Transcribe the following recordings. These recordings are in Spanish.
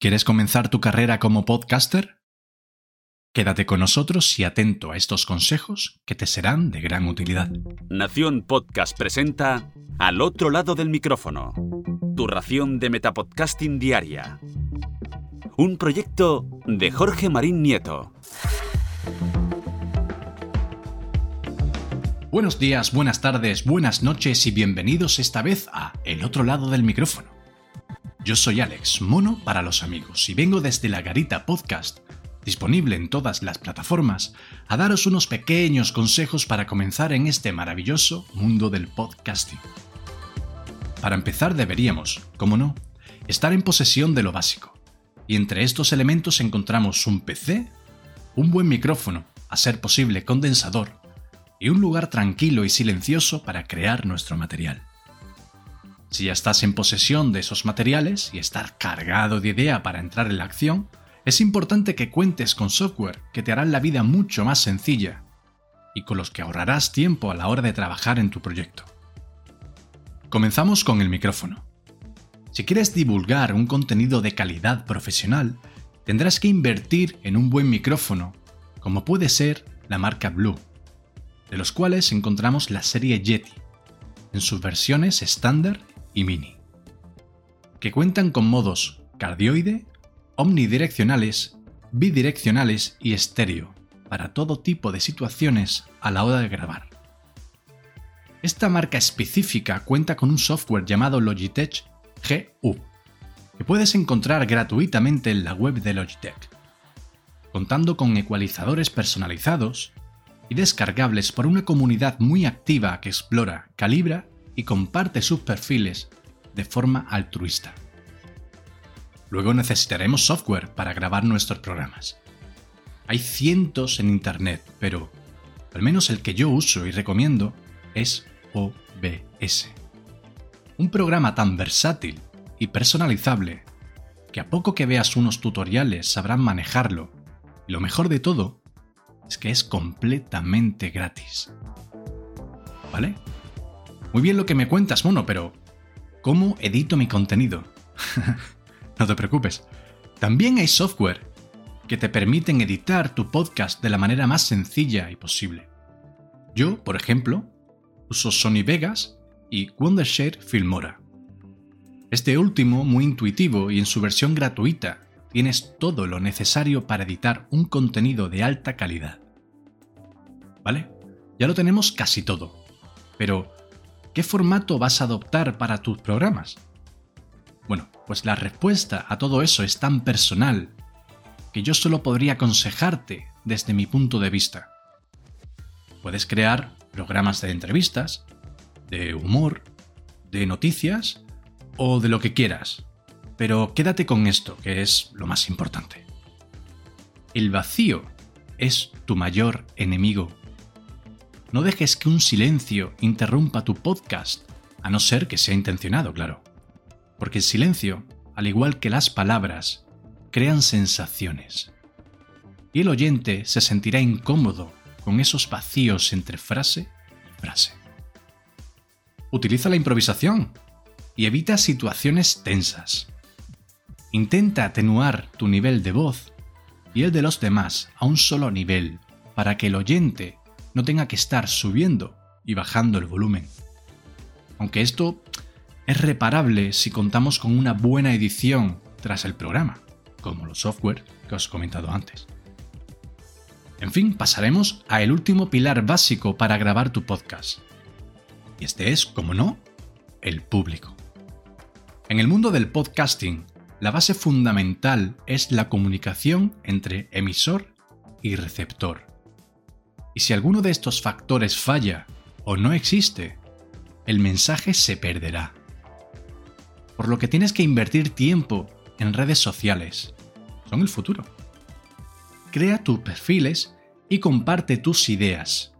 ¿Quieres comenzar tu carrera como podcaster? Quédate con nosotros y atento a estos consejos que te serán de gran utilidad. Nación Podcast presenta Al otro lado del micrófono, tu ración de Metapodcasting diaria. Un proyecto de Jorge Marín Nieto. Buenos días, buenas tardes, buenas noches y bienvenidos esta vez a El otro lado del micrófono yo soy Alex, mono para los amigos, y vengo desde la Garita Podcast, disponible en todas las plataformas, a daros unos pequeños consejos para comenzar en este maravilloso mundo del podcasting. Para empezar deberíamos, como no, estar en posesión de lo básico. Y entre estos elementos encontramos un PC, un buen micrófono, a ser posible condensador, y un lugar tranquilo y silencioso para crear nuestro material. Si ya estás en posesión de esos materiales y estar cargado de idea para entrar en la acción, es importante que cuentes con software que te harán la vida mucho más sencilla y con los que ahorrarás tiempo a la hora de trabajar en tu proyecto. Comenzamos con el micrófono. Si quieres divulgar un contenido de calidad profesional, tendrás que invertir en un buen micrófono, como puede ser la marca Blue, de los cuales encontramos la serie Yeti, en sus versiones estándar Mini, que cuentan con modos cardioide, omnidireccionales, bidireccionales y estéreo para todo tipo de situaciones a la hora de grabar. Esta marca específica cuenta con un software llamado Logitech GU, que puedes encontrar gratuitamente en la web de Logitech, contando con ecualizadores personalizados y descargables por una comunidad muy activa que explora, calibra y comparte sus perfiles de forma altruista. Luego necesitaremos software para grabar nuestros programas. Hay cientos en Internet, pero al menos el que yo uso y recomiendo es OBS. Un programa tan versátil y personalizable que a poco que veas unos tutoriales sabrán manejarlo. Y lo mejor de todo es que es completamente gratis. ¿Vale? Muy bien lo que me cuentas, mono, pero ¿cómo edito mi contenido? no te preocupes. También hay software que te permiten editar tu podcast de la manera más sencilla y posible. Yo, por ejemplo, uso Sony Vegas y Wondershare Filmora. Este último, muy intuitivo y en su versión gratuita, tienes todo lo necesario para editar un contenido de alta calidad. ¿Vale? Ya lo tenemos casi todo. Pero, ¿Qué formato vas a adoptar para tus programas? Bueno, pues la respuesta a todo eso es tan personal que yo solo podría aconsejarte desde mi punto de vista. Puedes crear programas de entrevistas, de humor, de noticias o de lo que quieras, pero quédate con esto, que es lo más importante. El vacío es tu mayor enemigo no dejes que un silencio interrumpa tu podcast, a no ser que sea intencionado, claro. Porque el silencio, al igual que las palabras, crean sensaciones. Y el oyente se sentirá incómodo con esos vacíos entre frase y frase. Utiliza la improvisación y evita situaciones tensas. Intenta atenuar tu nivel de voz y el de los demás a un solo nivel para que el oyente no tenga que estar subiendo y bajando el volumen. Aunque esto es reparable si contamos con una buena edición tras el programa, como los software que os he comentado antes. En fin, pasaremos a el último pilar básico para grabar tu podcast. Y este es, como no, el público. En el mundo del podcasting, la base fundamental es la comunicación entre emisor y receptor. Y si alguno de estos factores falla o no existe, el mensaje se perderá. Por lo que tienes que invertir tiempo en redes sociales. Son el futuro. Crea tus perfiles y comparte tus ideas.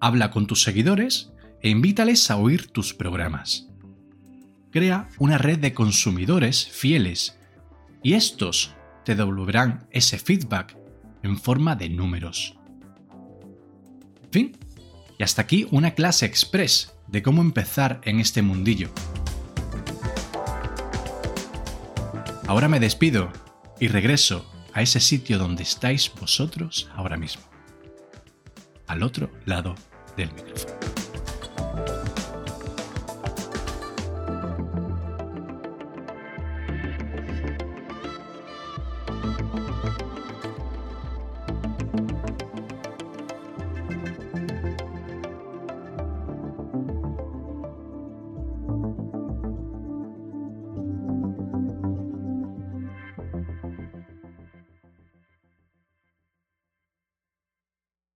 Habla con tus seguidores e invítales a oír tus programas. Crea una red de consumidores fieles y estos te devolverán ese feedback en forma de números. Y hasta aquí una clase express de cómo empezar en este mundillo. Ahora me despido y regreso a ese sitio donde estáis vosotros ahora mismo, al otro lado del micrófono.